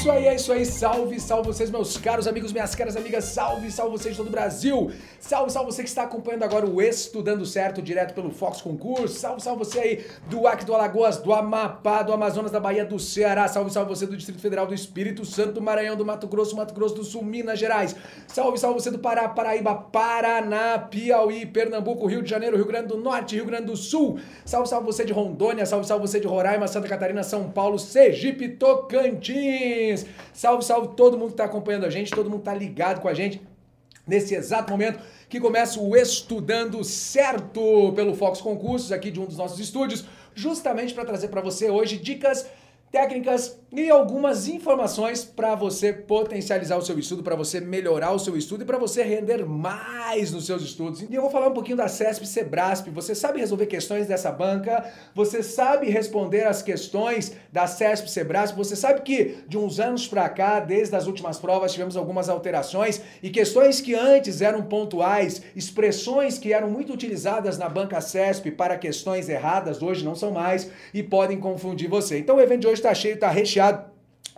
isso aí, é isso aí. Salve, salve vocês, meus caros amigos, minhas caras amigas. Salve, salve vocês de todo o Brasil. Salve, salve você que está acompanhando agora o Estudando Certo, direto pelo Fox Concurso. Salve, salve você aí do Acre do Alagoas, do Amapá, do Amazonas, da Bahia, do Ceará. Salve, salve você do Distrito Federal, do Espírito Santo, do Maranhão, do Mato Grosso, Mato Grosso do Sul, Minas Gerais. Salve, salve você do Pará, Paraíba, Paraná, Piauí, Pernambuco, Rio de Janeiro, Rio Grande do Norte, Rio Grande do Sul. Salve, salve você de Rondônia, salve, salve você de Roraima, Santa Catarina, São Paulo, Sergipe, Tocantins. Salve, salve todo mundo que está acompanhando a gente, todo mundo está ligado com a gente nesse exato momento que começa o Estudando Certo pelo Fox Concursos, aqui de um dos nossos estúdios, justamente para trazer para você hoje dicas técnicas e algumas informações para você potencializar o seu estudo, para você melhorar o seu estudo e para você render mais nos seus estudos. E eu vou falar um pouquinho da CESP Sebrasp. Você sabe resolver questões dessa banca? Você sabe responder as questões da CESP Sebrasp? Você sabe que de uns anos para cá, desde as últimas provas, tivemos algumas alterações e questões que antes eram pontuais, expressões que eram muito utilizadas na banca CESP para questões erradas, hoje não são mais e podem confundir você. Então o evento de hoje está cheio, está recheado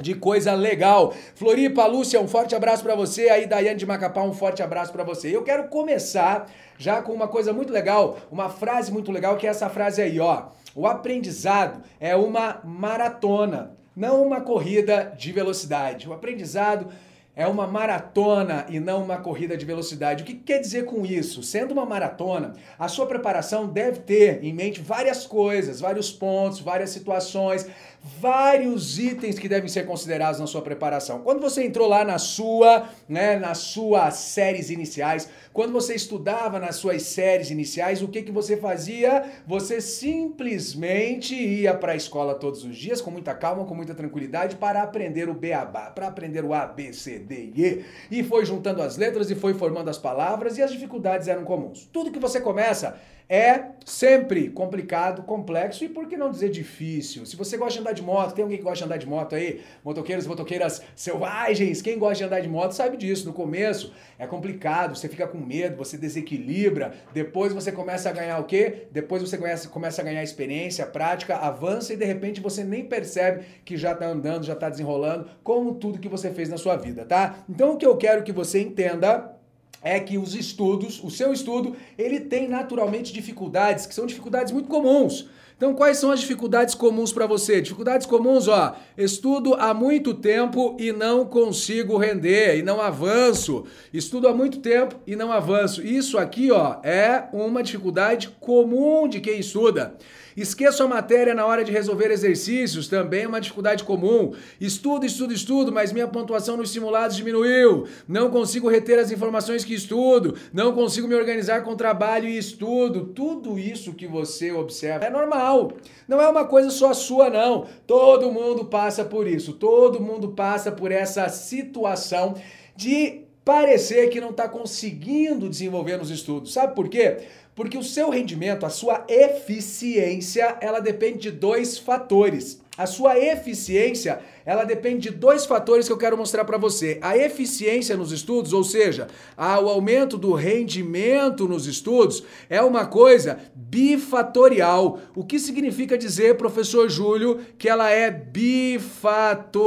de coisa legal. Floripa, Lúcia, um forte abraço para você. Aí, Daiane de Macapá, um forte abraço para você. Eu quero começar já com uma coisa muito legal, uma frase muito legal, que é essa frase aí, ó. O aprendizado é uma maratona, não uma corrida de velocidade. O aprendizado é uma maratona e não uma corrida de velocidade. O que quer dizer com isso? Sendo uma maratona, a sua preparação deve ter em mente várias coisas, vários pontos, várias situações, vários itens que devem ser considerados na sua preparação. Quando você entrou lá na sua, né, nas suas séries iniciais, quando você estudava nas suas séries iniciais, o que que você fazia? Você simplesmente ia para a escola todos os dias com muita calma, com muita tranquilidade para aprender o beabá, para aprender o A, B, C, D e E, e foi juntando as letras e foi formando as palavras e as dificuldades eram comuns. Tudo que você começa é sempre complicado, complexo e por que não dizer difícil? Se você gosta de andar de moto, tem alguém que gosta de andar de moto aí? Motoqueiros motoqueiras selvagens, quem gosta de andar de moto sabe disso. No começo é complicado, você fica com medo, você desequilibra, depois você começa a ganhar o quê? Depois você começa, começa a ganhar experiência, prática, avança e de repente você nem percebe que já tá andando, já tá desenrolando, como tudo que você fez na sua vida, tá? Então o que eu quero que você entenda é que os estudos, o seu estudo, ele tem naturalmente dificuldades, que são dificuldades muito comuns. Então, quais são as dificuldades comuns para você? Dificuldades comuns, ó, estudo há muito tempo e não consigo render, e não avanço. Estudo há muito tempo e não avanço. Isso aqui, ó, é uma dificuldade comum de quem estuda. Esqueço a matéria na hora de resolver exercícios, também é uma dificuldade comum. Estudo, estudo, estudo, mas minha pontuação nos simulados diminuiu. Não consigo reter as informações que estudo, não consigo me organizar com trabalho e estudo. Tudo isso que você observa é normal. Não é uma coisa só sua, não. Todo mundo passa por isso. Todo mundo passa por essa situação de parecer que não está conseguindo desenvolver nos estudos. Sabe por quê? Porque o seu rendimento, a sua eficiência, ela depende de dois fatores. A sua eficiência, ela depende de dois fatores que eu quero mostrar para você. A eficiência nos estudos, ou seja, o aumento do rendimento nos estudos, é uma coisa bifatorial. O que significa dizer, professor Júlio, que ela é bifatorial?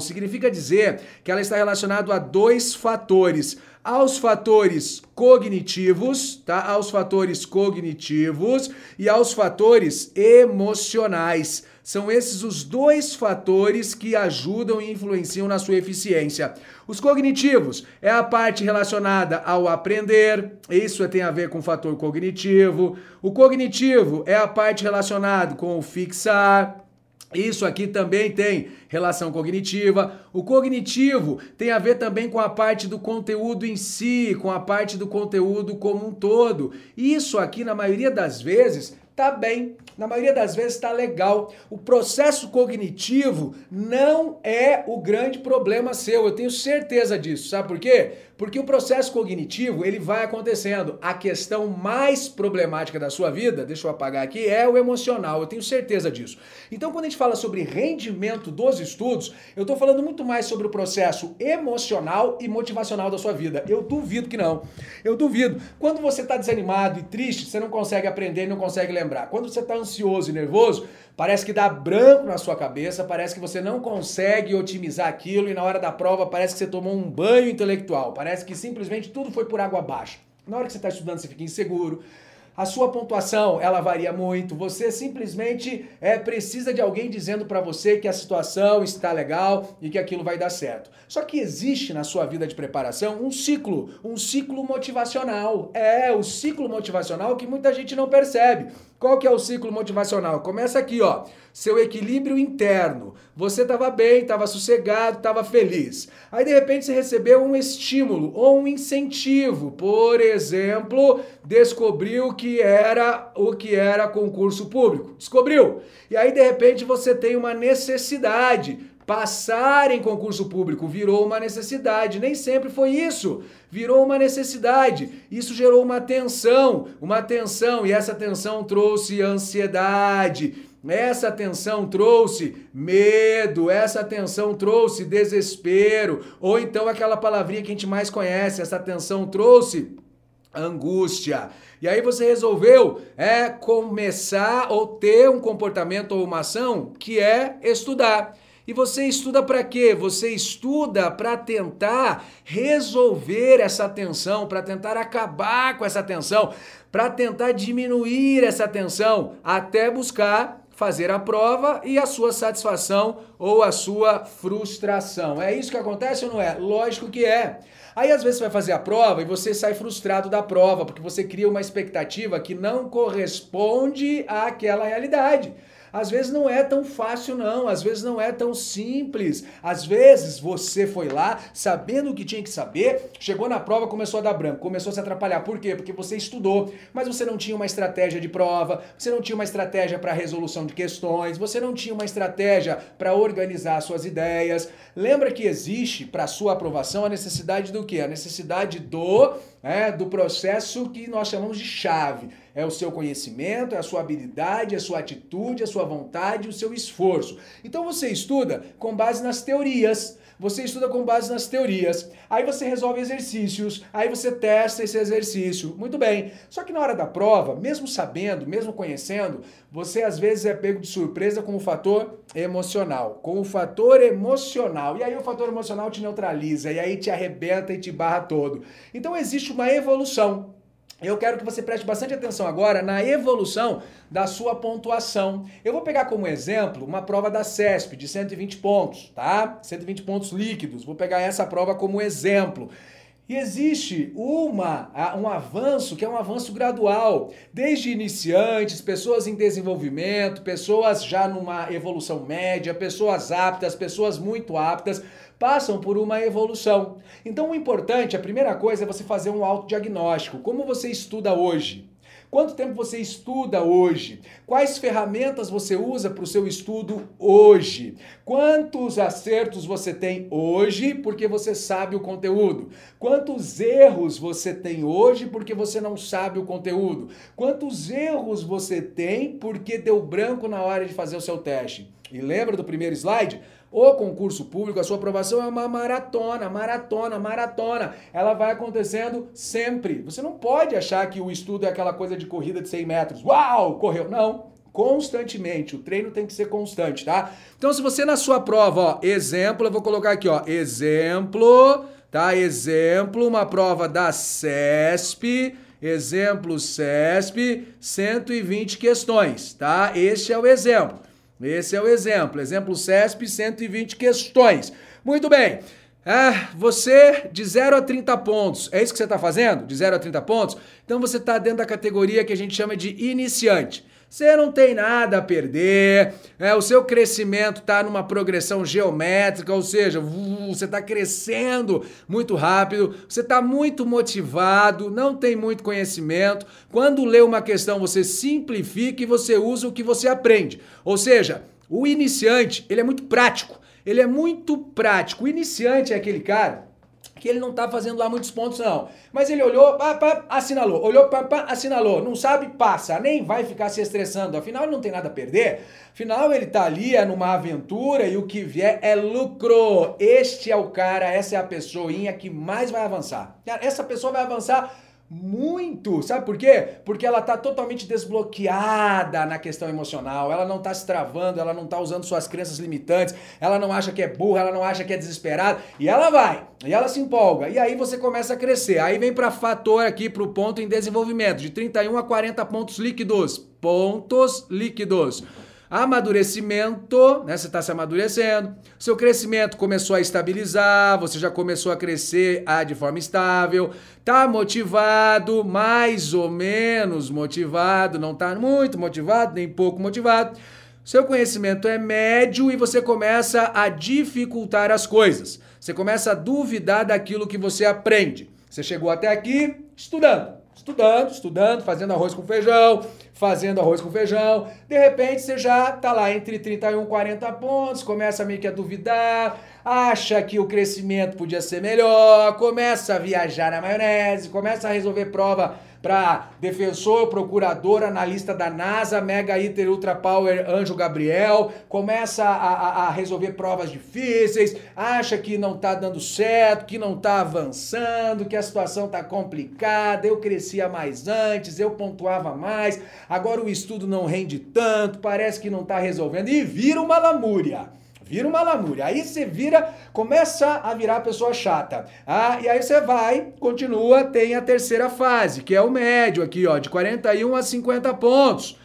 Significa dizer que ela está relacionada a dois fatores aos fatores cognitivos, tá? Aos fatores cognitivos e aos fatores emocionais. São esses os dois fatores que ajudam e influenciam na sua eficiência. Os cognitivos é a parte relacionada ao aprender, isso tem a ver com o fator cognitivo. O cognitivo é a parte relacionada com o fixar, isso aqui também tem relação cognitiva. O cognitivo tem a ver também com a parte do conteúdo em si, com a parte do conteúdo como um todo. Isso aqui, na maioria das vezes, tá bem. Na maioria das vezes tá legal. O processo cognitivo não é o grande problema seu. Eu tenho certeza disso. Sabe por quê? Porque o processo cognitivo, ele vai acontecendo. A questão mais problemática da sua vida, deixa eu apagar aqui, é o emocional. Eu tenho certeza disso. Então, quando a gente fala sobre rendimento dos estudos, eu estou falando muito mais sobre o processo emocional e motivacional da sua vida. Eu duvido que não. Eu duvido. Quando você está desanimado e triste, você não consegue aprender e não consegue lembrar. Quando você está ansioso e nervoso, parece que dá branco na sua cabeça, parece que você não consegue otimizar aquilo e na hora da prova parece que você tomou um banho intelectual, parece que simplesmente tudo foi por água abaixo. Na hora que você está estudando, você fica inseguro, a sua pontuação ela varia muito. Você simplesmente é, precisa de alguém dizendo para você que a situação está legal e que aquilo vai dar certo. Só que existe na sua vida de preparação um ciclo, um ciclo motivacional. É o ciclo motivacional que muita gente não percebe. Qual que é o ciclo motivacional? Começa aqui, ó. Seu equilíbrio interno. Você estava bem, estava sossegado, estava feliz. Aí de repente você recebeu um estímulo ou um incentivo. Por exemplo, descobriu que era o que era concurso público. Descobriu. E aí de repente você tem uma necessidade Passar em concurso público virou uma necessidade, nem sempre foi isso. Virou uma necessidade. Isso gerou uma tensão, uma tensão, e essa tensão trouxe ansiedade. Essa tensão trouxe medo, essa tensão trouxe desespero, ou então aquela palavrinha que a gente mais conhece, essa tensão trouxe angústia. E aí você resolveu é começar ou ter um comportamento ou uma ação que é estudar. E você estuda para quê? Você estuda para tentar resolver essa tensão, para tentar acabar com essa tensão, para tentar diminuir essa tensão, até buscar fazer a prova e a sua satisfação ou a sua frustração. É isso que acontece ou não é? Lógico que é. Aí às vezes você vai fazer a prova e você sai frustrado da prova, porque você cria uma expectativa que não corresponde àquela realidade. Às vezes não é tão fácil, não. Às vezes não é tão simples. Às vezes você foi lá sabendo o que tinha que saber, chegou na prova, começou a dar branco, começou a se atrapalhar. Por quê? Porque você estudou, mas você não tinha uma estratégia de prova, você não tinha uma estratégia para resolução de questões, você não tinha uma estratégia para organizar suas ideias. Lembra que existe para sua aprovação a necessidade do quê? A necessidade do, é, do processo que nós chamamos de chave é o seu conhecimento, é a sua habilidade, é a sua atitude, é a sua vontade, o seu esforço. Então você estuda com base nas teorias. Você estuda com base nas teorias. Aí você resolve exercícios, aí você testa esse exercício. Muito bem. Só que na hora da prova, mesmo sabendo, mesmo conhecendo, você às vezes é pego de surpresa com o fator emocional. Com o fator emocional. E aí o fator emocional te neutraliza, e aí te arrebenta e te barra todo. Então existe uma evolução eu quero que você preste bastante atenção agora na evolução da sua pontuação. Eu vou pegar como exemplo uma prova da CESP de 120 pontos, tá? 120 pontos líquidos. Vou pegar essa prova como exemplo. E existe uma, um avanço que é um avanço gradual, desde iniciantes, pessoas em desenvolvimento, pessoas já numa evolução média, pessoas aptas, pessoas muito aptas passam por uma evolução. Então o importante, a primeira coisa é você fazer um autodiagnóstico. Como você estuda hoje? Quanto tempo você estuda hoje? Quais ferramentas você usa para o seu estudo hoje? Quantos acertos você tem hoje porque você sabe o conteúdo? Quantos erros você tem hoje porque você não sabe o conteúdo? Quantos erros você tem porque deu branco na hora de fazer o seu teste? E lembra do primeiro slide? O concurso público, a sua aprovação é uma maratona, maratona, maratona. Ela vai acontecendo sempre. Você não pode achar que o estudo é aquela coisa de corrida de 100 metros. Uau, correu. Não constantemente. O treino tem que ser constante, tá? Então, se você na sua prova, ó, exemplo, eu vou colocar aqui, ó, exemplo, tá? Exemplo, uma prova da CESP, exemplo CESP, 120 questões, tá? Este é o exemplo. Esse é o exemplo. Exemplo CESP, 120 questões. Muito bem. Ah, você de 0 a 30 pontos, é isso que você está fazendo? De 0 a 30 pontos? Então você está dentro da categoria que a gente chama de iniciante. Você não tem nada a perder, é, o seu crescimento está numa progressão geométrica, ou seja, você está crescendo muito rápido, você está muito motivado, não tem muito conhecimento. Quando lê uma questão, você simplifica e você usa o que você aprende. Ou seja, o iniciante, ele é muito prático, ele é muito prático. O iniciante é aquele cara que ele não tá fazendo lá muitos pontos, não. Mas ele olhou, pá, pá, assinalou. Olhou, pá, pá, assinalou. Não sabe, passa. Nem vai ficar se estressando. Afinal, ele não tem nada a perder. Afinal, ele tá ali, é numa aventura e o que vier é lucro. Este é o cara, essa é a pessoinha que mais vai avançar. Essa pessoa vai avançar muito. Sabe por quê? Porque ela tá totalmente desbloqueada na questão emocional. Ela não tá se travando, ela não tá usando suas crenças limitantes, ela não acha que é burra, ela não acha que é desesperada. E ela vai, e ela se empolga. E aí você começa a crescer. Aí vem para fator aqui pro ponto em desenvolvimento, de 31 a 40 pontos líquidos. Pontos líquidos amadurecimento, né? Você está se amadurecendo, seu crescimento começou a estabilizar, você já começou a crescer ah, de forma estável, tá motivado, mais ou menos motivado, não tá muito motivado, nem pouco motivado. Seu conhecimento é médio e você começa a dificultar as coisas. Você começa a duvidar daquilo que você aprende. Você chegou até aqui estudando estudando, estudando, fazendo arroz com feijão, fazendo arroz com feijão. De repente você já tá lá entre 31 e 40 pontos, começa meio que a duvidar, acha que o crescimento podia ser melhor, começa a viajar na maionese, começa a resolver prova para defensor, procurador, analista da NASA, Mega Iter Ultra Power Anjo Gabriel, começa a, a, a resolver provas difíceis, acha que não tá dando certo, que não tá avançando, que a situação tá complicada, eu crescia mais antes, eu pontuava mais, agora o estudo não rende tanto, parece que não tá resolvendo. E vira uma lamúria. Vira uma lamúria. Aí você vira, começa a virar pessoa chata. Ah, e aí você vai, continua, tem a terceira fase, que é o médio aqui, ó, de 41 a 50 pontos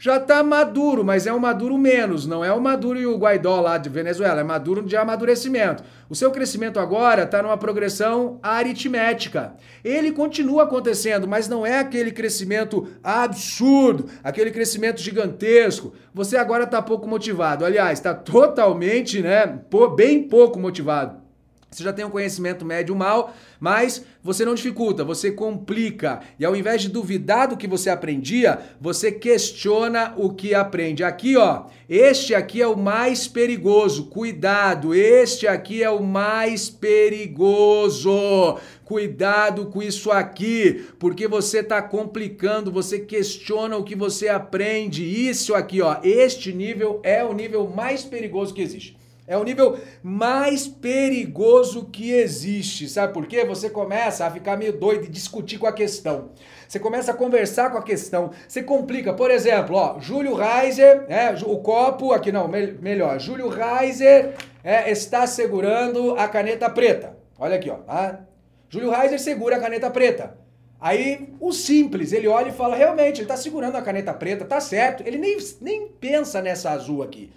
já está maduro, mas é um maduro menos, não é o maduro e o Guaidó lá de Venezuela, é maduro de amadurecimento. O seu crescimento agora está numa progressão aritmética. Ele continua acontecendo, mas não é aquele crescimento absurdo, aquele crescimento gigantesco. Você agora está pouco motivado. Aliás, está totalmente, né, bem pouco motivado. Você já tem um conhecimento médio mal, mas você não dificulta, você complica. E ao invés de duvidar do que você aprendia, você questiona o que aprende. Aqui, ó, este aqui é o mais perigoso. Cuidado, este aqui é o mais perigoso. Cuidado com isso aqui, porque você está complicando, você questiona o que você aprende. Isso aqui, ó, este nível é o nível mais perigoso que existe. É o nível mais perigoso que existe. Sabe por quê? Você começa a ficar meio doido e discutir com a questão. Você começa a conversar com a questão. Você complica. Por exemplo, ó, Júlio Reiser, é, o copo aqui não, me, melhor. Júlio Reiser é, está segurando a caneta preta. Olha aqui, ó. Tá? Júlio Reiser segura a caneta preta. Aí o simples, ele olha e fala, realmente, ele está segurando a caneta preta, tá certo. Ele nem, nem pensa nessa azul aqui.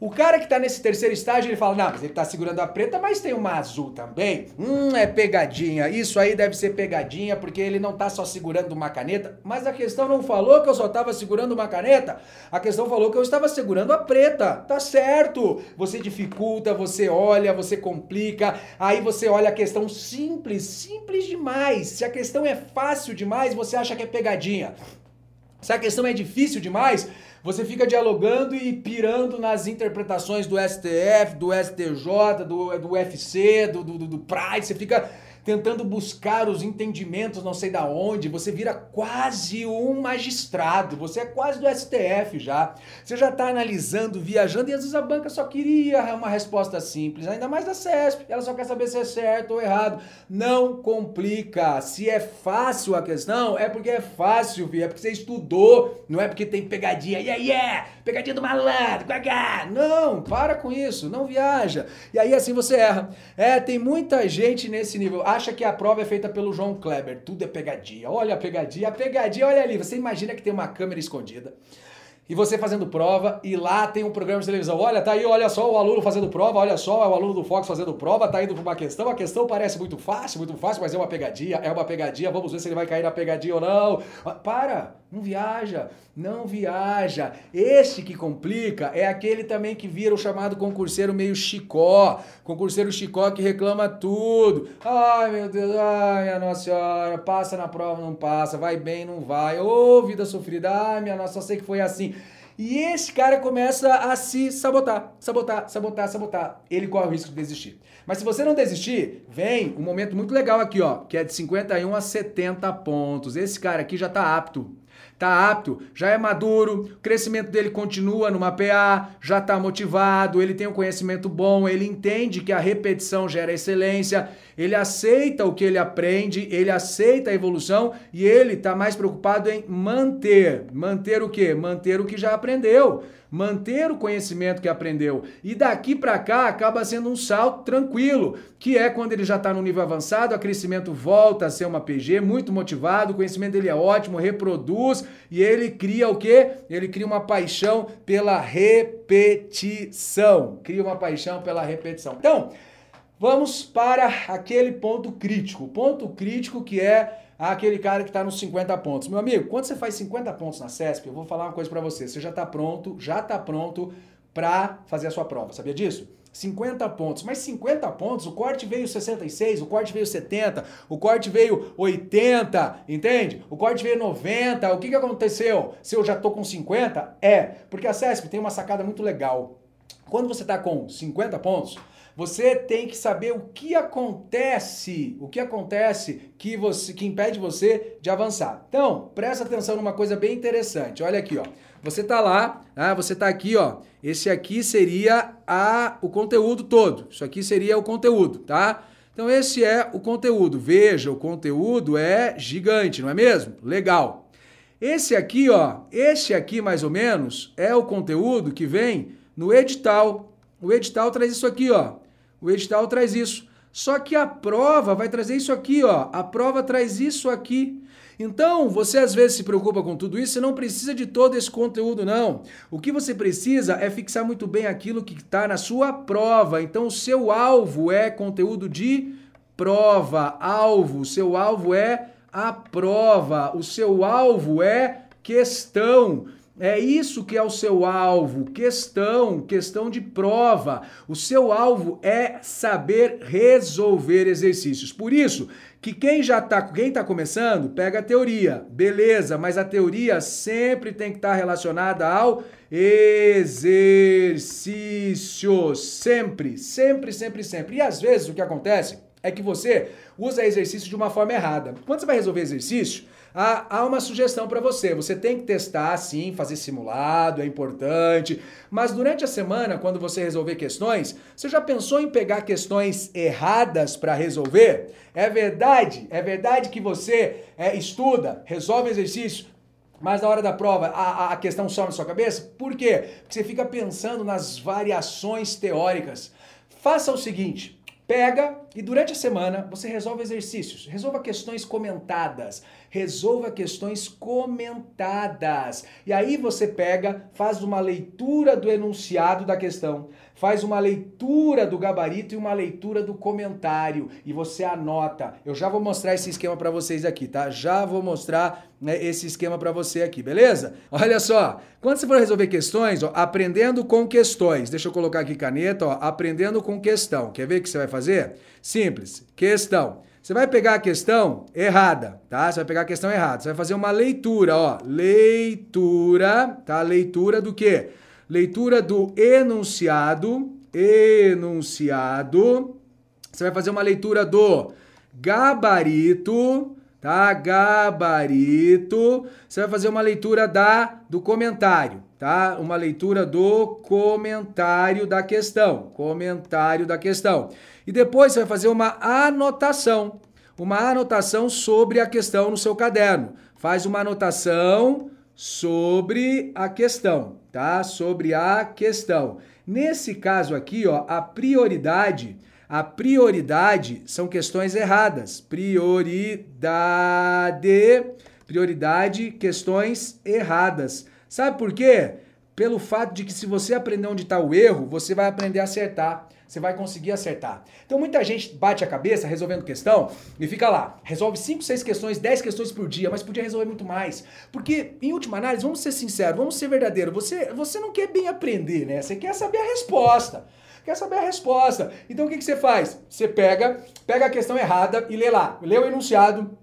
O cara que tá nesse terceiro estágio, ele fala, não, mas ele tá segurando a preta, mas tem uma azul também. Hum, é pegadinha. Isso aí deve ser pegadinha, porque ele não tá só segurando uma caneta. Mas a questão não falou que eu só tava segurando uma caneta. A questão falou que eu estava segurando a preta. Tá certo. Você dificulta, você olha, você complica. Aí você olha a questão simples, simples demais. Se a questão é fácil demais, você acha que é pegadinha. Se a questão é difícil demais, você fica dialogando e pirando nas interpretações do STF, do STJ, do, do UFC, do, do, do Pride, você fica tentando buscar os entendimentos não sei da onde, você vira quase um magistrado, você é quase do STF já. Você já está analisando, viajando e às vezes a banca só queria uma resposta simples, ainda mais da CESP, ela só quer saber se é certo ou errado. Não complica. Se é fácil a questão, é porque é fácil, filho, é porque você estudou, não é porque tem pegadinha. Yeah, yeah! Pegadinha do malandro, gaga! Não, para com isso, não viaja. E aí assim você erra. É, tem muita gente nesse nível acha que a prova é feita pelo João Kleber. Tudo é pegadinha. Olha a pegadinha, a pegadinha, olha ali. Você imagina que tem uma câmera escondida e você fazendo prova, e lá tem um programa de televisão. Olha, tá aí, olha só o aluno fazendo prova, olha só, é o aluno do Fox fazendo prova, tá indo pra uma questão. A questão parece muito fácil, muito fácil, mas é uma pegadinha, é uma pegadinha. Vamos ver se ele vai cair na pegadinha ou não. Para, não viaja, não viaja. Este que complica é aquele também que vira o chamado concurseiro meio chicó. Concurseiro chicó que reclama tudo. Ai, meu Deus, ai, minha Nossa Senhora, passa na prova, não passa, vai bem, não vai. Ô, oh, vida sofrida, ai, minha Nossa, só sei que foi assim. E esse cara começa a se sabotar, sabotar, sabotar, sabotar. Ele corre o risco de desistir. Mas se você não desistir, vem um momento muito legal aqui, ó, que é de 51 a 70 pontos. Esse cara aqui já tá apto tá apto, já é maduro, o crescimento dele continua numa PA, já está motivado, ele tem um conhecimento bom, ele entende que a repetição gera excelência, ele aceita o que ele aprende, ele aceita a evolução e ele está mais preocupado em manter. Manter o quê? Manter o que já aprendeu manter o conhecimento que aprendeu. E daqui para cá acaba sendo um salto tranquilo, que é quando ele já está no nível avançado, o crescimento volta a ser uma PG, muito motivado, o conhecimento dele é ótimo, reproduz e ele cria o quê? Ele cria uma paixão pela repetição. Cria uma paixão pela repetição. Então, vamos para aquele ponto crítico. O ponto crítico que é aquele cara que está nos 50 pontos. Meu amigo, quando você faz 50 pontos na CESP, eu vou falar uma coisa para você. Você já está pronto, já está pronto para fazer a sua prova. Sabia disso? 50 pontos. Mas 50 pontos, o corte veio 66, o corte veio 70, o corte veio 80, entende? O corte veio 90. O que, que aconteceu? Se eu já tô com 50? É, porque a CESP tem uma sacada muito legal. Quando você está com 50 pontos, você tem que saber o que acontece, o que acontece que você que impede você de avançar. Então, presta atenção numa coisa bem interessante. Olha aqui, ó. Você tá lá, ah, você tá aqui, ó. Esse aqui seria a o conteúdo todo. Isso aqui seria o conteúdo, tá? Então esse é o conteúdo. Veja, o conteúdo é gigante, não é mesmo? Legal. Esse aqui, ó, esse aqui mais ou menos é o conteúdo que vem no edital. O edital traz isso aqui, ó. O edital traz isso. Só que a prova vai trazer isso aqui, ó. A prova traz isso aqui. Então, você às vezes se preocupa com tudo isso, você não precisa de todo esse conteúdo, não. O que você precisa é fixar muito bem aquilo que está na sua prova. Então, o seu alvo é conteúdo de prova. Alvo, o seu alvo é a prova. O seu alvo é questão. É isso que é o seu alvo, questão, questão de prova. O seu alvo é saber resolver exercícios. Por isso que quem já está, quem está começando, pega a teoria, beleza, mas a teoria sempre tem que estar tá relacionada ao exercício, sempre, sempre, sempre, sempre. E às vezes o que acontece é que você usa exercício de uma forma errada. Quando você vai resolver exercício, há, há uma sugestão para você. Você tem que testar, sim, fazer simulado, é importante. Mas durante a semana, quando você resolver questões, você já pensou em pegar questões erradas para resolver? É verdade, é verdade que você é, estuda, resolve exercício, mas na hora da prova a, a questão some na sua cabeça? Por quê? Porque você fica pensando nas variações teóricas. Faça o seguinte, Pega e durante a semana você resolve exercícios, resolva questões comentadas, resolva questões comentadas. E aí você pega, faz uma leitura do enunciado da questão, faz uma leitura do gabarito e uma leitura do comentário e você anota. Eu já vou mostrar esse esquema para vocês aqui, tá? Já vou mostrar né, esse esquema para você aqui, beleza? Olha só, quando você for resolver questões, ó, aprendendo com questões. Deixa eu colocar aqui caneta, ó, aprendendo com questão. Quer ver o que você vai fazer? Simples. Questão. Você vai pegar a questão errada, tá? Você vai pegar a questão errada. Você vai fazer uma leitura, ó. Leitura, tá? Leitura do quê? Leitura do enunciado. Enunciado. Você vai fazer uma leitura do gabarito, tá? Gabarito. Você vai fazer uma leitura da do comentário, tá? Uma leitura do comentário da questão. Comentário da questão. E depois você vai fazer uma anotação. Uma anotação sobre a questão no seu caderno. Faz uma anotação sobre a questão, tá? Sobre a questão. Nesse caso aqui, ó, a prioridade, a prioridade são questões erradas. Prioridade, prioridade, questões erradas. Sabe por quê? Pelo fato de que se você aprender onde está o erro, você vai aprender a acertar você vai conseguir acertar. Então muita gente bate a cabeça resolvendo questão e fica lá, resolve 5, 6 questões, 10 questões por dia, mas podia resolver muito mais. Porque, em última análise, vamos ser sinceros, vamos ser verdadeiros, você, você não quer bem aprender, né? Você quer saber a resposta. Quer saber a resposta. Então o que, que você faz? Você pega, pega a questão errada e lê lá. Lê o enunciado,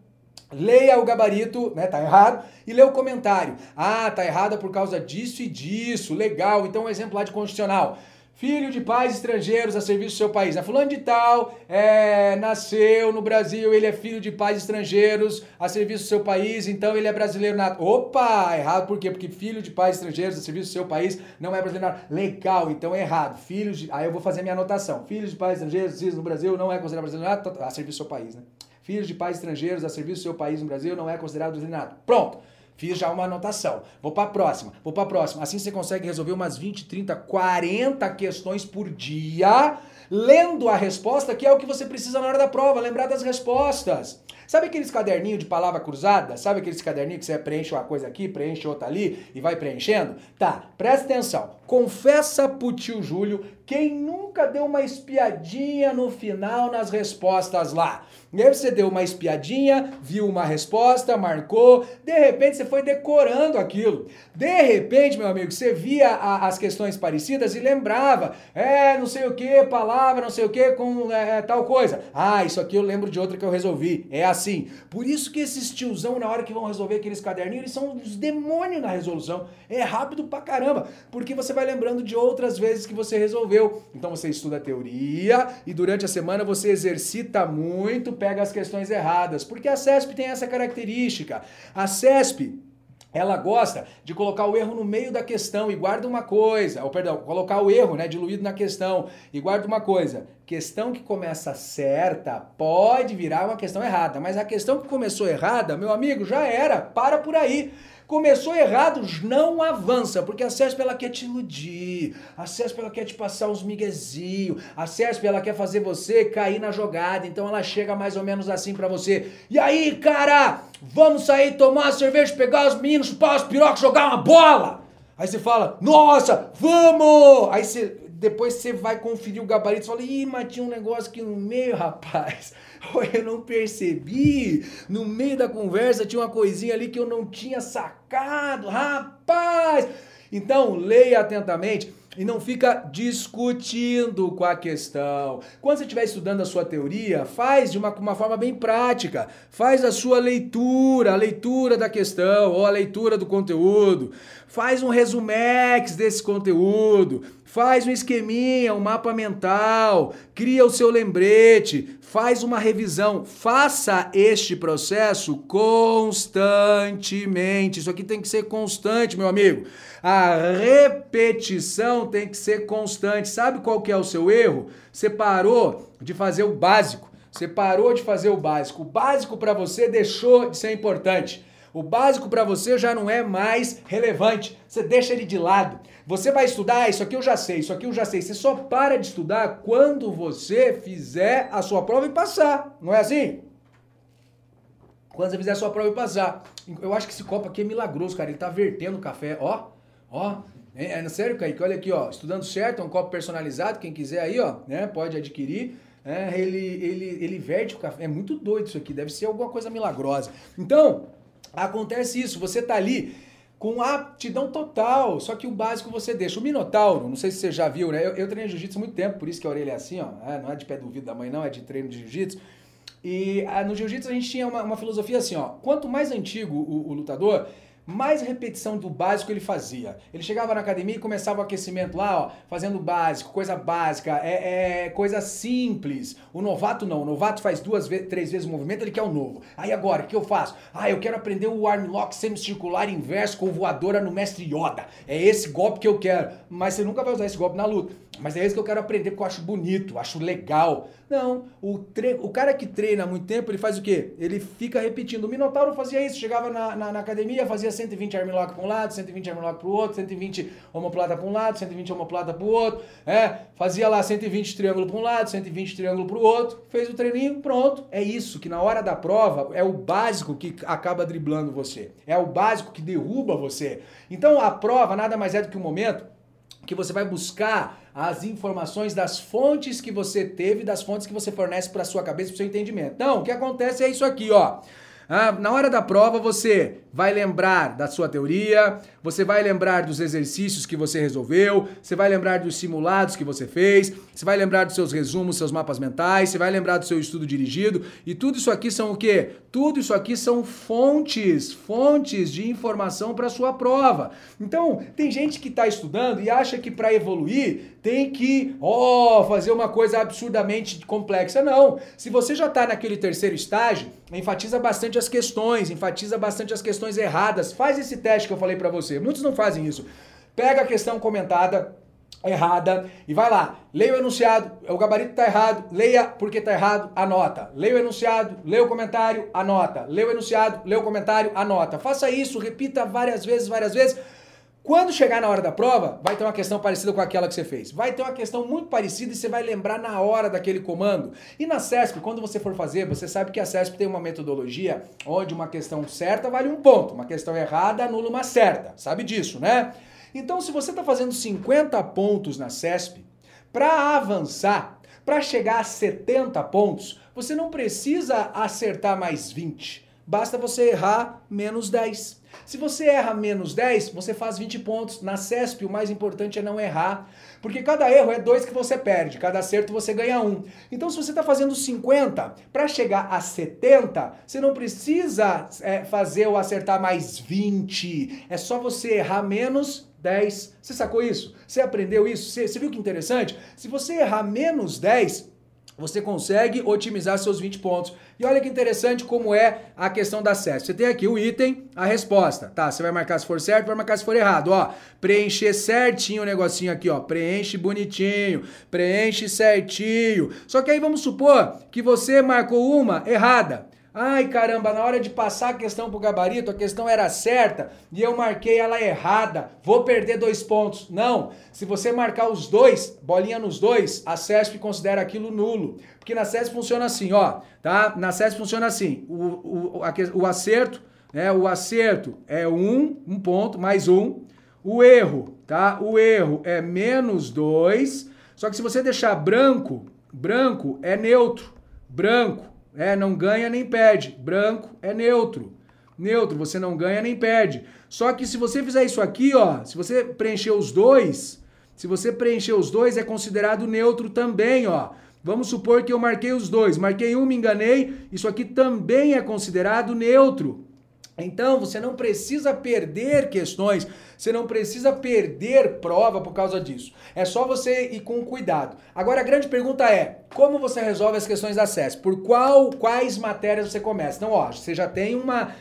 leia o gabarito, né? Tá errado, e lê o comentário. Ah, tá errado por causa disso e disso. Legal. Então, um exemplo lá de constitucional. Filho de pais estrangeiros a serviço do seu país. A fulano de tal é, nasceu no Brasil, ele é filho de pais estrangeiros a serviço do seu país, então ele é brasileiro na. Opa! Errado por quê? Porque filho de pais estrangeiros a serviço do seu país não é brasileiro na. Legal, então é errado. Filhos de. Aí eu vou fazer minha anotação. Filhos de pais estrangeiros no Brasil não é considerado brasileiro a serviço do seu país, né? Filhos de pais estrangeiros a serviço do seu país no Brasil não é considerado brasileiro Pronto! Fiz já uma anotação. Vou para a próxima, vou para a próxima. Assim você consegue resolver umas 20, 30, 40 questões por dia, lendo a resposta, que é o que você precisa na hora da prova, lembrar das respostas. Sabe aqueles caderninhos de palavra cruzada? Sabe aqueles caderninhos que você preenche uma coisa aqui, preenche outra ali e vai preenchendo? Tá, presta atenção. Confessa pro tio Júlio quem nunca deu uma espiadinha no final nas respostas lá. E aí você deu uma espiadinha, viu uma resposta, marcou, de repente você foi decorando aquilo. De repente, meu amigo, você via a, as questões parecidas e lembrava, é, não sei o que, palavra, não sei o que, com é, é, tal coisa. Ah, isso aqui eu lembro de outra que eu resolvi. É assim. Por isso que esses tiozão, na hora que vão resolver aqueles caderninhos, eles são os demônios na resolução. É rápido pra caramba, porque você vai lembrando de outras vezes que você resolveu. Então você estuda a teoria e durante a semana você exercita muito pega as questões erradas, porque a CESP tem essa característica. A CESP ela gosta de colocar o erro no meio da questão e guarda uma coisa, ou perdão, colocar o erro, né, diluído na questão e guarda uma coisa. Questão que começa certa pode virar uma questão errada, mas a questão que começou errada, meu amigo, já era, para por aí. Começou errado, não avança, porque a CESP ela quer te iludir, a CESP ela quer te passar uns miguezinhos, a CESP ela quer fazer você cair na jogada, então ela chega mais ou menos assim para você. E aí, cara, vamos sair tomar uma cerveja, pegar os meninos, chupar os pirocos, jogar uma bola? Aí você fala, nossa, vamos! Aí você, depois você vai conferir o gabarito e fala, ih, mas tinha um negócio aqui no meio, rapaz. eu não percebi. No meio da conversa tinha uma coisinha ali que eu não tinha sacado. Rapaz! Então, leia atentamente e não fica discutindo com a questão. Quando você estiver estudando a sua teoria, faz de uma, uma forma bem prática. Faz a sua leitura, a leitura da questão ou a leitura do conteúdo. Faz um resumex desse conteúdo. Faz um esqueminha, um mapa mental, cria o seu lembrete, faz uma revisão, faça este processo constantemente. Isso aqui tem que ser constante, meu amigo. A repetição tem que ser constante. Sabe qual que é o seu erro? Você parou de fazer o básico. Você parou de fazer o básico. O básico para você deixou de ser importante. O básico para você já não é mais relevante. Você deixa ele de lado. Você vai estudar, isso aqui eu já sei, isso aqui eu já sei. Você só para de estudar quando você fizer a sua prova e passar. Não é assim? Quando você fizer a sua prova e passar. Eu acho que esse copo aqui é milagroso, cara. Ele tá vertendo o café. Ó, ó. É, é sério, Kaique? Olha aqui, ó. Estudando certo, é um copo personalizado. Quem quiser aí, ó, né, pode adquirir. É, ele, ele, ele verte o café. É muito doido isso aqui. Deve ser alguma coisa milagrosa. Então, acontece isso. Você tá ali com aptidão total, só que o básico você deixa. O Minotauro, não sei se você já viu, né? Eu, eu treinei jiu-jitsu muito tempo, por isso que a orelha é assim, ó. É, não é de pé do ouvido da mãe, não, é de treino de jiu-jitsu. E ah, no jiu-jitsu a gente tinha uma, uma, filosofia assim, ó. Quanto mais antigo o, o lutador, mais repetição do básico ele fazia. Ele chegava na academia e começava o aquecimento lá, ó, fazendo básico, coisa básica, é, é, coisa simples. O novato não, o novato faz duas, vezes, três vezes o movimento, ele quer o novo. Aí agora, o que eu faço? Ah, eu quero aprender o armlock semicircular inverso com voadora no mestre Yoda. É esse golpe que eu quero. Mas você nunca vai usar esse golpe na luta. Mas é isso que eu quero aprender porque eu acho bonito, acho legal. Não, o, tre... o cara que treina há muito tempo, ele faz o quê? Ele fica repetindo. O Minotauro fazia isso, chegava na, na, na academia, fazia 120 armlock para um lado, 120 armlock para o outro, 120 homoplata para um lado, 120 homoplata para o outro, é, fazia lá 120 triângulo para um lado, 120 triângulo para o outro, fez o treininho, pronto. É isso, que na hora da prova é o básico que acaba driblando você. É o básico que derruba você. Então a prova nada mais é do que um momento que você vai buscar as informações das fontes que você teve, das fontes que você fornece para sua cabeça, para seu entendimento. Então, o que acontece é isso aqui, ó. Ah, na hora da prova você vai lembrar da sua teoria, você vai lembrar dos exercícios que você resolveu, você vai lembrar dos simulados que você fez, você vai lembrar dos seus resumos, seus mapas mentais, você vai lembrar do seu estudo dirigido e tudo isso aqui são o quê? Tudo isso aqui são fontes, fontes de informação para sua prova. Então, tem gente que está estudando e acha que para evoluir tem que, ó, oh, fazer uma coisa absurdamente complexa. Não. Se você já está naquele terceiro estágio, enfatiza bastante as questões, enfatiza bastante as questões erradas. Faz esse teste que eu falei para você. Muitos não fazem isso. Pega a questão comentada, errada e vai lá, leia o enunciado, o gabarito está errado, leia porque está errado, anota. Leia o enunciado, leia o comentário, anota. Leia o enunciado, leia o comentário, anota. Faça isso, repita várias vezes, várias vezes. Quando chegar na hora da prova, vai ter uma questão parecida com aquela que você fez. Vai ter uma questão muito parecida e você vai lembrar na hora daquele comando. E na CESP, quando você for fazer, você sabe que a CESP tem uma metodologia onde uma questão certa vale um ponto, uma questão errada anula uma certa. Sabe disso, né? Então, se você está fazendo 50 pontos na CESP, para avançar, para chegar a 70 pontos, você não precisa acertar mais 20. Basta você errar menos 10. Se você erra menos 10, você faz 20 pontos. Na CESP, o mais importante é não errar, porque cada erro é dois que você perde, cada acerto você ganha um. Então, se você está fazendo 50, para chegar a 70, você não precisa é, fazer ou acertar mais 20. É só você errar menos 10. Você sacou isso? Você aprendeu isso? Você, você viu que interessante? Se você errar menos 10, você consegue otimizar seus 20 pontos. E olha que interessante como é a questão da CESP. Você tem aqui o item, a resposta. Tá, você vai marcar se for certo, vai marcar se for errado. Ó, preencher certinho o negocinho aqui, ó. Preenche bonitinho, preenche certinho. Só que aí vamos supor que você marcou uma errada. Ai caramba, na hora de passar a questão pro gabarito, a questão era certa e eu marquei ela errada, vou perder dois pontos. Não, se você marcar os dois, bolinha nos dois, a CESP considera aquilo nulo. Porque na CESP funciona assim, ó, tá? Na CESP funciona assim, o, o, a, o acerto, né? O acerto é um, um ponto, mais um. O erro, tá? O erro é menos dois. Só que se você deixar branco, branco é neutro, branco. É, não ganha nem perde. Branco é neutro. Neutro, você não ganha nem perde. Só que se você fizer isso aqui, ó, se você preencher os dois, se você preencher os dois, é considerado neutro também, ó. Vamos supor que eu marquei os dois, marquei um, me enganei, isso aqui também é considerado neutro. Então, você não precisa perder questões, você não precisa perder prova por causa disso. É só você ir com cuidado. Agora, a grande pergunta é, como você resolve as questões da SES? Por qual, quais matérias você começa? Então, ó, você já tem uma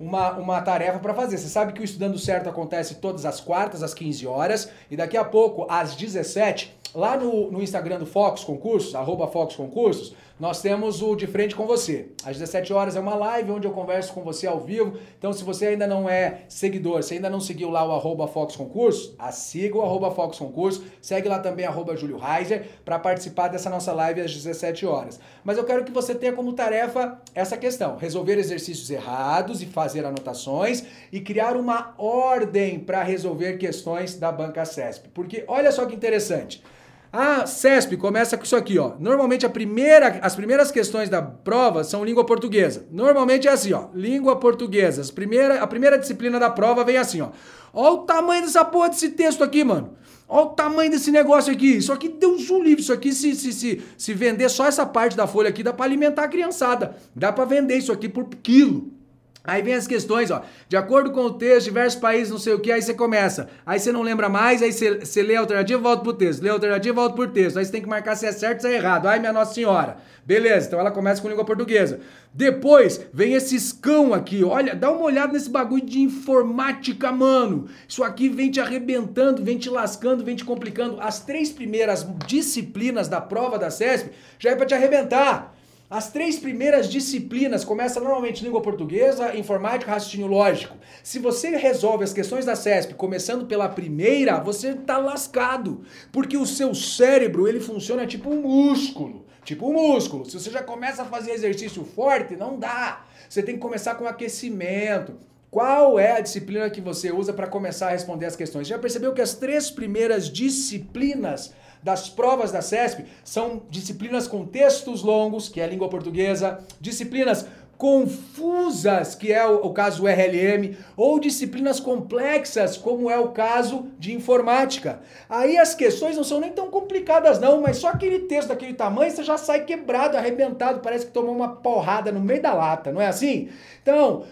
uma, uma tarefa para fazer. Você sabe que o Estudando Certo acontece todas as quartas, às 15 horas, e daqui a pouco, às 17, lá no, no Instagram do Fox Concursos, arroba Fox Concursos, nós temos o De Frente com Você. Às 17 horas é uma live onde eu converso com você ao vivo. Então, se você ainda não é seguidor, se ainda não seguiu lá o arroba Fox Concurso, siga o arroba Fox Concurso, segue lá também arroba Júlio Reiser para participar dessa nossa live às 17 horas. Mas eu quero que você tenha como tarefa essa questão: resolver exercícios errados e fazer anotações e criar uma ordem para resolver questões da banca CESP. Porque olha só que interessante. A CESP começa com isso aqui, ó. Normalmente a primeira, as primeiras questões da prova são língua portuguesa. Normalmente é assim, ó. Língua portuguesa. As primeira, a primeira disciplina da prova vem assim, ó. Olha o tamanho dessa porra desse texto aqui, mano. Olha o tamanho desse negócio aqui. Isso aqui Deus o livre. Isso aqui, se, se, se, se vender só essa parte da folha aqui, dá para alimentar a criançada. Dá para vender isso aqui por quilo. Aí vem as questões, ó. De acordo com o texto, diversos países, não sei o que, aí você começa. Aí você não lembra mais, aí você, você lê a alternativa, volta pro texto. Lê a alternativa, volta pro texto. Aí você tem que marcar se é certo ou se é errado. Ai, minha Nossa Senhora. Beleza, então ela começa com língua portuguesa. Depois vem esse cão aqui. Olha, dá uma olhada nesse bagulho de informática, mano. Isso aqui vem te arrebentando, vem te lascando, vem te complicando. As três primeiras disciplinas da prova da CESP já é pra te arrebentar. As três primeiras disciplinas começam normalmente língua portuguesa, informática, raciocínio lógico. Se você resolve as questões da CESP começando pela primeira, você tá lascado, porque o seu cérebro, ele funciona tipo um músculo, tipo um músculo. Se você já começa a fazer exercício forte, não dá. Você tem que começar com aquecimento. Qual é a disciplina que você usa para começar a responder as questões? Já percebeu que as três primeiras disciplinas das provas da CESP são disciplinas com textos longos, que é a língua portuguesa, disciplinas confusas, que é o, o caso do RLM, ou disciplinas complexas, como é o caso de informática. Aí as questões não são nem tão complicadas não, mas só aquele texto daquele tamanho você já sai quebrado, arrebentado, parece que tomou uma porrada no meio da lata, não é assim? Então,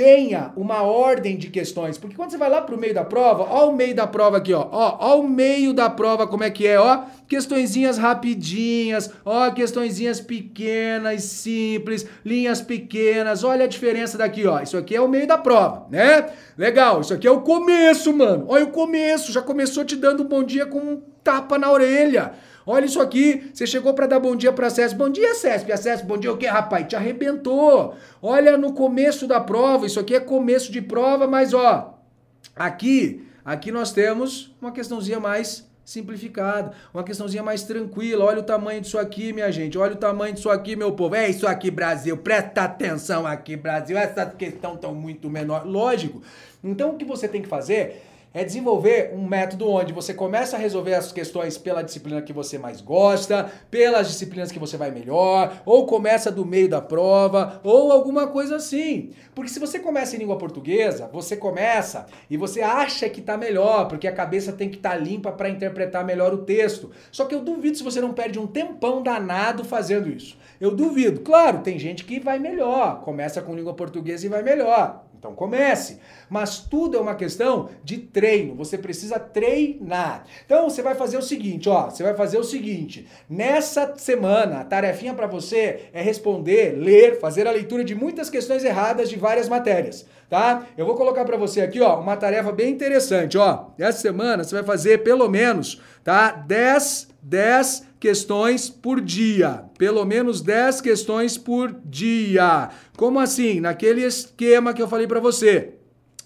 tenha uma ordem de questões, porque quando você vai lá para o meio da prova, ó o meio da prova aqui, ó, ó, ó o meio da prova como é que é, ó, questõezinhas rapidinhas, ó, questõezinhas pequenas, simples, linhas pequenas, olha a diferença daqui, ó, isso aqui é o meio da prova, né? Legal, isso aqui é o começo, mano, olha o começo, já começou te dando um bom dia com um tapa na orelha, Olha isso aqui, você chegou para dar bom dia para a CESP. Bom dia, CESP. A CESP, bom dia o quê, rapaz? Te arrebentou. Olha no começo da prova, isso aqui é começo de prova, mas ó, aqui, aqui nós temos uma questãozinha mais simplificada, uma questãozinha mais tranquila. Olha o tamanho disso aqui, minha gente. Olha o tamanho disso aqui, meu povo. É isso aqui, Brasil. Presta atenção aqui, Brasil. Essas questões estão muito menor. Lógico. Então o que você tem que fazer é desenvolver um método onde você começa a resolver as questões pela disciplina que você mais gosta, pelas disciplinas que você vai melhor, ou começa do meio da prova, ou alguma coisa assim. Porque se você começa em língua portuguesa, você começa e você acha que está melhor, porque a cabeça tem que estar tá limpa para interpretar melhor o texto. Só que eu duvido se você não perde um tempão danado fazendo isso. Eu duvido. Claro, tem gente que vai melhor, começa com língua portuguesa e vai melhor. Então comece. Mas tudo é uma questão de treino. Você precisa treinar. Então você vai fazer o seguinte, ó, você vai fazer o seguinte. Nessa semana, a tarefinha para você é responder, ler, fazer a leitura de muitas questões erradas de várias matérias, tá? Eu vou colocar para você aqui, ó, uma tarefa bem interessante, ó. Essa semana você vai fazer pelo menos, tá? 10 10 questões por dia. Pelo menos 10 questões por dia. Como assim? Naquele esquema que eu falei para você.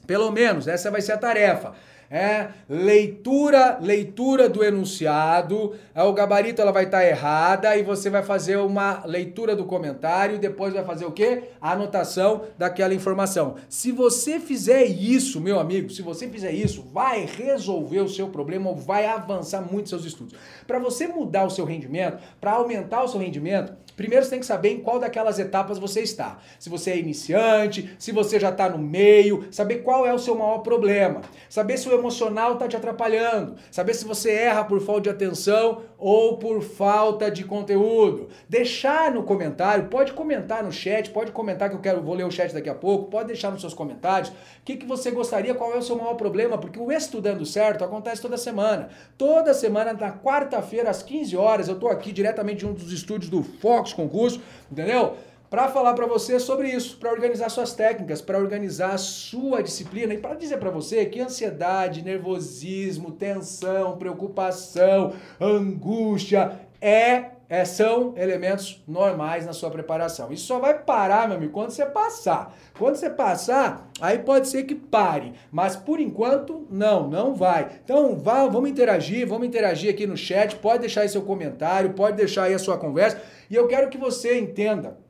Pelo menos, essa vai ser a tarefa é leitura, leitura do enunciado, é, o gabarito ela vai estar tá errada e você vai fazer uma leitura do comentário e depois vai fazer o quê? A anotação daquela informação. Se você fizer isso, meu amigo, se você fizer isso, vai resolver o seu problema vai avançar muito seus estudos. Para você mudar o seu rendimento, para aumentar o seu rendimento, primeiro você tem que saber em qual daquelas etapas você está. Se você é iniciante, se você já está no meio, saber qual é o seu maior problema, saber se o emocional está te atrapalhando, saber se você erra por falta de atenção ou por falta de conteúdo. Deixar no comentário, pode comentar no chat, pode comentar que eu quero, vou ler o chat daqui a pouco, pode deixar nos seus comentários o que, que você gostaria, qual é o seu maior problema, porque o Estudando Certo acontece toda semana. Toda semana, na quarta-feira, às 15 horas, eu estou aqui diretamente de um dos estúdios do Fox Concurso, entendeu? Para falar para você sobre isso, para organizar suas técnicas, para organizar sua disciplina e para dizer para você que ansiedade, nervosismo, tensão, preocupação, angústia é, é, são elementos normais na sua preparação. Isso só vai parar, meu amigo, quando você passar. Quando você passar, aí pode ser que pare, mas por enquanto não, não vai. Então, vá, vamos interagir, vamos interagir aqui no chat, pode deixar aí seu comentário, pode deixar aí a sua conversa e eu quero que você entenda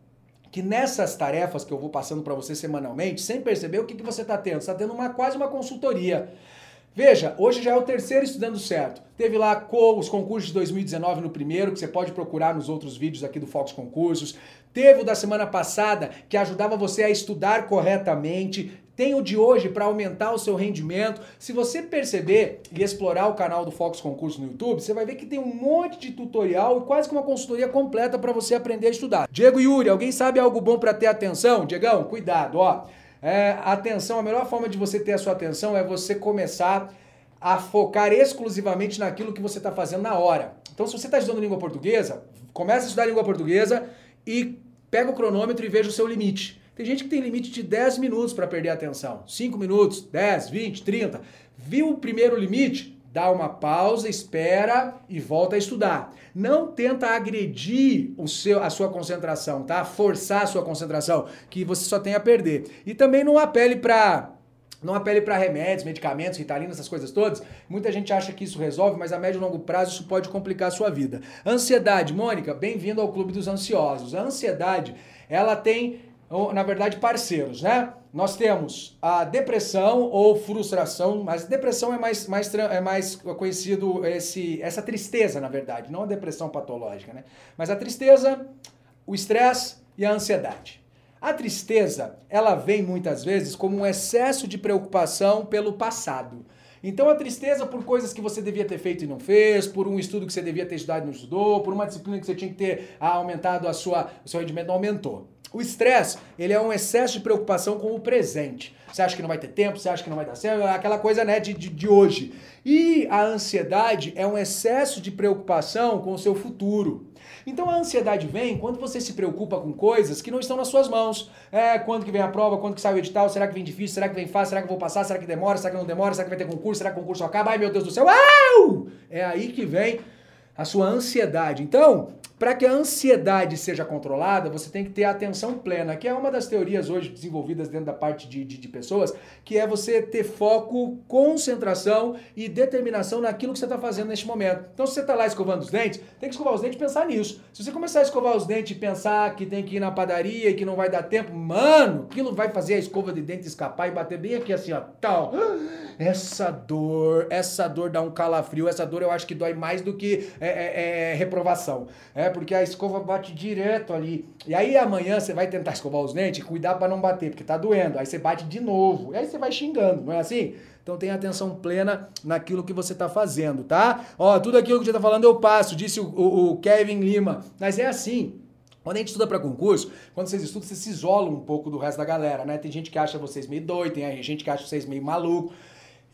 que nessas tarefas que eu vou passando para você semanalmente, sem perceber o que, que você está tendo, você está tendo uma, quase uma consultoria. Veja, hoje já é o terceiro estudando certo. Teve lá os concursos de 2019 no primeiro, que você pode procurar nos outros vídeos aqui do Fox Concursos. Teve o da semana passada, que ajudava você a estudar corretamente. Tem o de hoje para aumentar o seu rendimento. Se você perceber e explorar o canal do Fox Concurso no YouTube, você vai ver que tem um monte de tutorial e quase que uma consultoria completa para você aprender a estudar. Diego Yuri, alguém sabe algo bom para ter atenção? Diegão, cuidado, ó. É, atenção, a melhor forma de você ter a sua atenção é você começar a focar exclusivamente naquilo que você está fazendo na hora. Então, se você está estudando língua portuguesa, comece a estudar língua portuguesa e pega o cronômetro e veja o seu limite. Tem gente que tem limite de 10 minutos para perder a atenção. 5 minutos, 10, 20, 30. Viu o primeiro limite? Dá uma pausa, espera e volta a estudar. Não tenta agredir o seu, a sua concentração, tá? Forçar a sua concentração, que você só tem a perder. E também não apele para não apele para remédios, medicamentos, ritalina, essas coisas todas. Muita gente acha que isso resolve, mas a médio e longo prazo isso pode complicar a sua vida. Ansiedade, Mônica, bem-vindo ao clube dos ansiosos. A ansiedade, ela tem na verdade, parceiros, né? Nós temos a depressão ou frustração, mas depressão é mais, mais, é mais conhecido esse, essa tristeza, na verdade, não a depressão patológica, né? Mas a tristeza, o estresse e a ansiedade. A tristeza, ela vem muitas vezes como um excesso de preocupação pelo passado. Então a tristeza por coisas que você devia ter feito e não fez, por um estudo que você devia ter estudado e não estudou, por uma disciplina que você tinha que ter aumentado a sua, o seu rendimento não aumentou. O estresse, ele é um excesso de preocupação com o presente. Você acha que não vai ter tempo, você acha que não vai dar certo, é aquela coisa né, de, de, de hoje. E a ansiedade é um excesso de preocupação com o seu futuro. Então a ansiedade vem quando você se preocupa com coisas que não estão nas suas mãos. É, quando que vem a prova, quando que sai o edital, será que vem difícil, será que vem fácil, será que vou passar, será que demora, será que não demora, será que vai ter concurso, será que o concurso acaba, ai meu Deus do céu, é aí que vem a sua ansiedade. Então, para que a ansiedade seja controlada, você tem que ter atenção plena, que é uma das teorias hoje desenvolvidas dentro da parte de, de, de, pessoas, que é você ter foco, concentração e determinação naquilo que você está fazendo neste momento. Então, se você está lá escovando os dentes, tem que escovar os dentes e pensar nisso. Se você começar a escovar os dentes e pensar que tem que ir na padaria e que não vai dar tempo, mano, aquilo vai fazer a escova de dente escapar e bater bem aqui assim, ó, tal. Essa dor, essa dor dá um calafrio, essa dor eu acho que dói mais do que é, é, é reprovação. É porque a escova bate direto ali. E aí amanhã você vai tentar escovar os dentes, cuidar para não bater, porque tá doendo. Aí você bate de novo. E aí você vai xingando, não é assim? Então tenha atenção plena naquilo que você está fazendo, tá? Ó, tudo aquilo que você está falando eu passo, disse o, o, o Kevin Lima. Mas é assim. Quando a gente estuda para concurso, quando vocês estudam, vocês se isolam um pouco do resto da galera, né? Tem gente que acha vocês meio doido, tem gente que acha vocês meio maluco.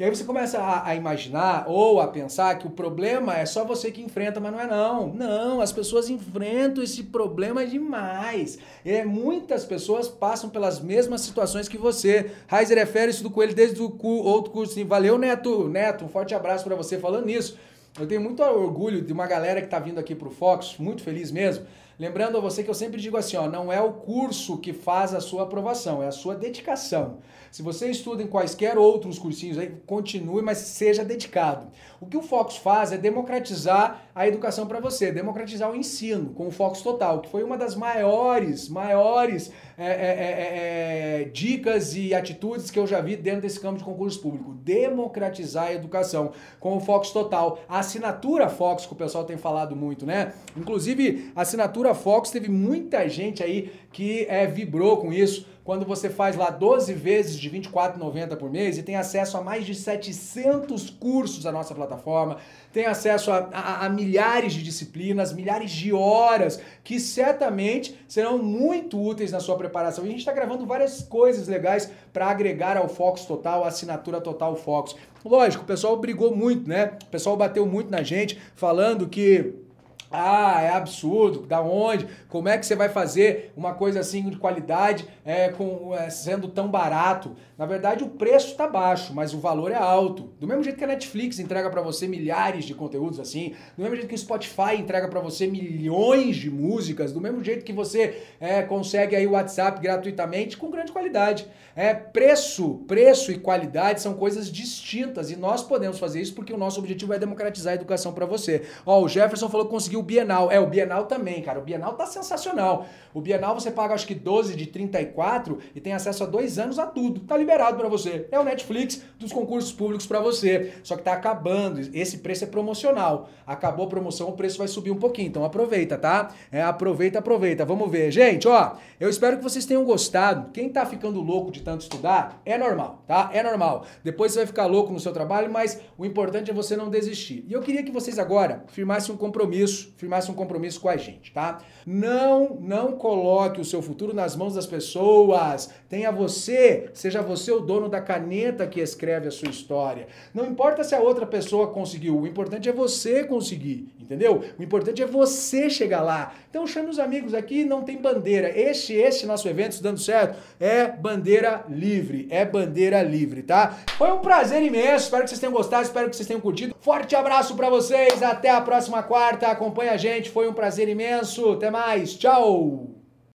E aí você começa a, a, imaginar ou a pensar que o problema é só você que enfrenta, mas não é não. Não, as pessoas enfrentam esse problema demais. É, muitas pessoas passam pelas mesmas situações que você. Reiser é férias do Coelho desde o outro curso. Sim, valeu, Neto. Neto, um forte abraço para você falando nisso. Eu tenho muito orgulho de uma galera que está vindo aqui para o Fox, muito feliz mesmo. Lembrando a você que eu sempre digo assim, ó, não é o curso que faz a sua aprovação, é a sua dedicação. Se você estuda em quaisquer outros cursinhos aí, continue, mas seja dedicado. O que o Focus faz é democratizar a educação para você, democratizar o ensino com o Focus Total, que foi uma das maiores, maiores é, é, é, é, dicas e atitudes que eu já vi dentro desse campo de concurso público. Democratizar a educação com o Focus Total. A assinatura Focus, que o pessoal tem falado muito, né? Inclusive, a assinatura Focus teve muita gente aí que é, vibrou com isso quando você faz lá 12 vezes de R$ 24,90 por mês e tem acesso a mais de 700 cursos da nossa plataforma, tem acesso a, a, a, milhares de disciplinas, milhares de horas que certamente serão muito úteis na sua preparação. E a gente está gravando várias coisas legais para agregar ao Fox Total, a assinatura Total Fox. Lógico, o pessoal brigou muito, né? O pessoal bateu muito na gente falando que ah, é absurdo. Da onde? Como é que você vai fazer uma coisa assim de qualidade é, com, é, sendo tão barato? Na verdade, o preço está baixo, mas o valor é alto. Do mesmo jeito que a Netflix entrega para você milhares de conteúdos assim, do mesmo jeito que o Spotify entrega para você milhões de músicas, do mesmo jeito que você é, consegue aí o WhatsApp gratuitamente com grande qualidade. É preço, preço e qualidade são coisas distintas e nós podemos fazer isso porque o nosso objetivo é democratizar a educação para você. Ó, o Jefferson falou que conseguiu o Bienal. É, o Bienal também, cara. O Bienal tá sensacional. O Bienal você paga acho que 12 de 34 e tem acesso a dois anos a tudo. Tá liberado para você. É o Netflix dos concursos públicos para você. Só que tá acabando. Esse preço é promocional. Acabou a promoção, o preço vai subir um pouquinho. Então aproveita, tá? É, aproveita, aproveita. Vamos ver. Gente, ó, eu espero que vocês tenham gostado. Quem tá ficando louco de tanto estudar, é normal, tá? É normal. Depois você vai ficar louco no seu trabalho, mas o importante é você não desistir. E eu queria que vocês agora firmassem um compromisso firmasse um compromisso com a gente, tá? Não, não coloque o seu futuro nas mãos das pessoas. Tenha você, seja você o dono da caneta que escreve a sua história. Não importa se a outra pessoa conseguiu, o importante é você conseguir, entendeu? O importante é você chegar lá. Então chame os amigos aqui, não tem bandeira. Este, este nosso evento, se dando certo, é bandeira livre, é bandeira livre, tá? Foi um prazer imenso, espero que vocês tenham gostado, espero que vocês tenham curtido. Forte abraço para vocês, até a próxima quarta, acompanhe a gente, foi um prazer imenso. Até mais, tchau!